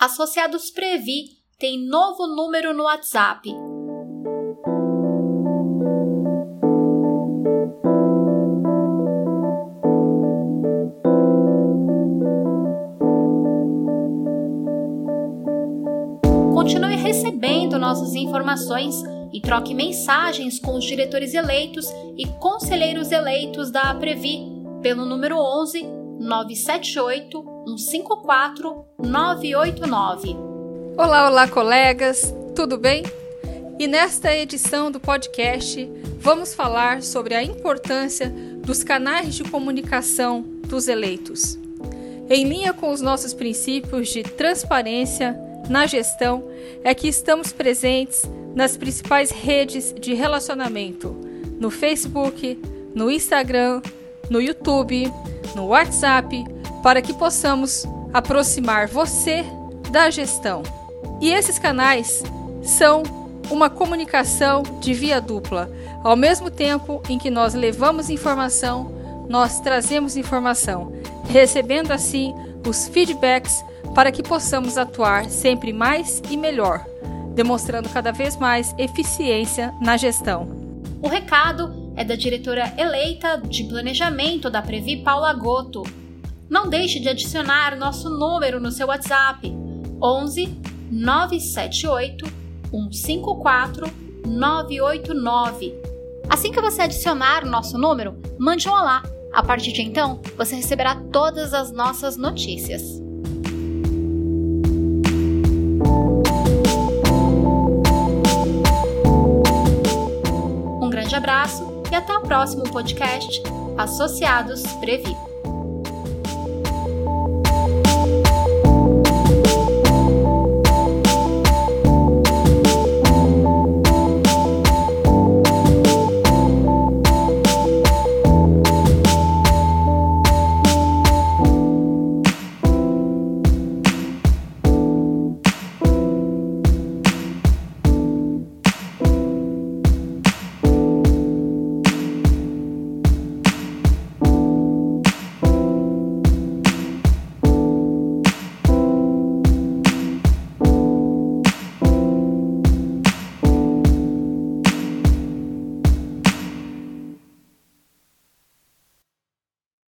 Associados Previ tem novo número no WhatsApp. Continue recebendo nossas informações e troque mensagens com os diretores eleitos e conselheiros eleitos da Previ pelo número 11 978 154 989. Olá, olá, colegas, tudo bem? E nesta edição do podcast, vamos falar sobre a importância dos canais de comunicação dos eleitos. Em linha com os nossos princípios de transparência na gestão, é que estamos presentes nas principais redes de relacionamento: no Facebook, no Instagram, no YouTube, no WhatsApp, para que possamos aproximar você da gestão. E esses canais são uma comunicação de via dupla. Ao mesmo tempo em que nós levamos informação, nós trazemos informação, recebendo assim os feedbacks para que possamos atuar sempre mais e melhor, demonstrando cada vez mais eficiência na gestão. O recado é da diretora eleita de planejamento da Previ, Paula Goto. Não deixe de adicionar nosso número no seu WhatsApp 11 978 154 989. Assim que você adicionar o nosso número, mande um olá. A partir de então, você receberá todas as nossas notícias. Um grande abraço e até o próximo podcast Associados Previ.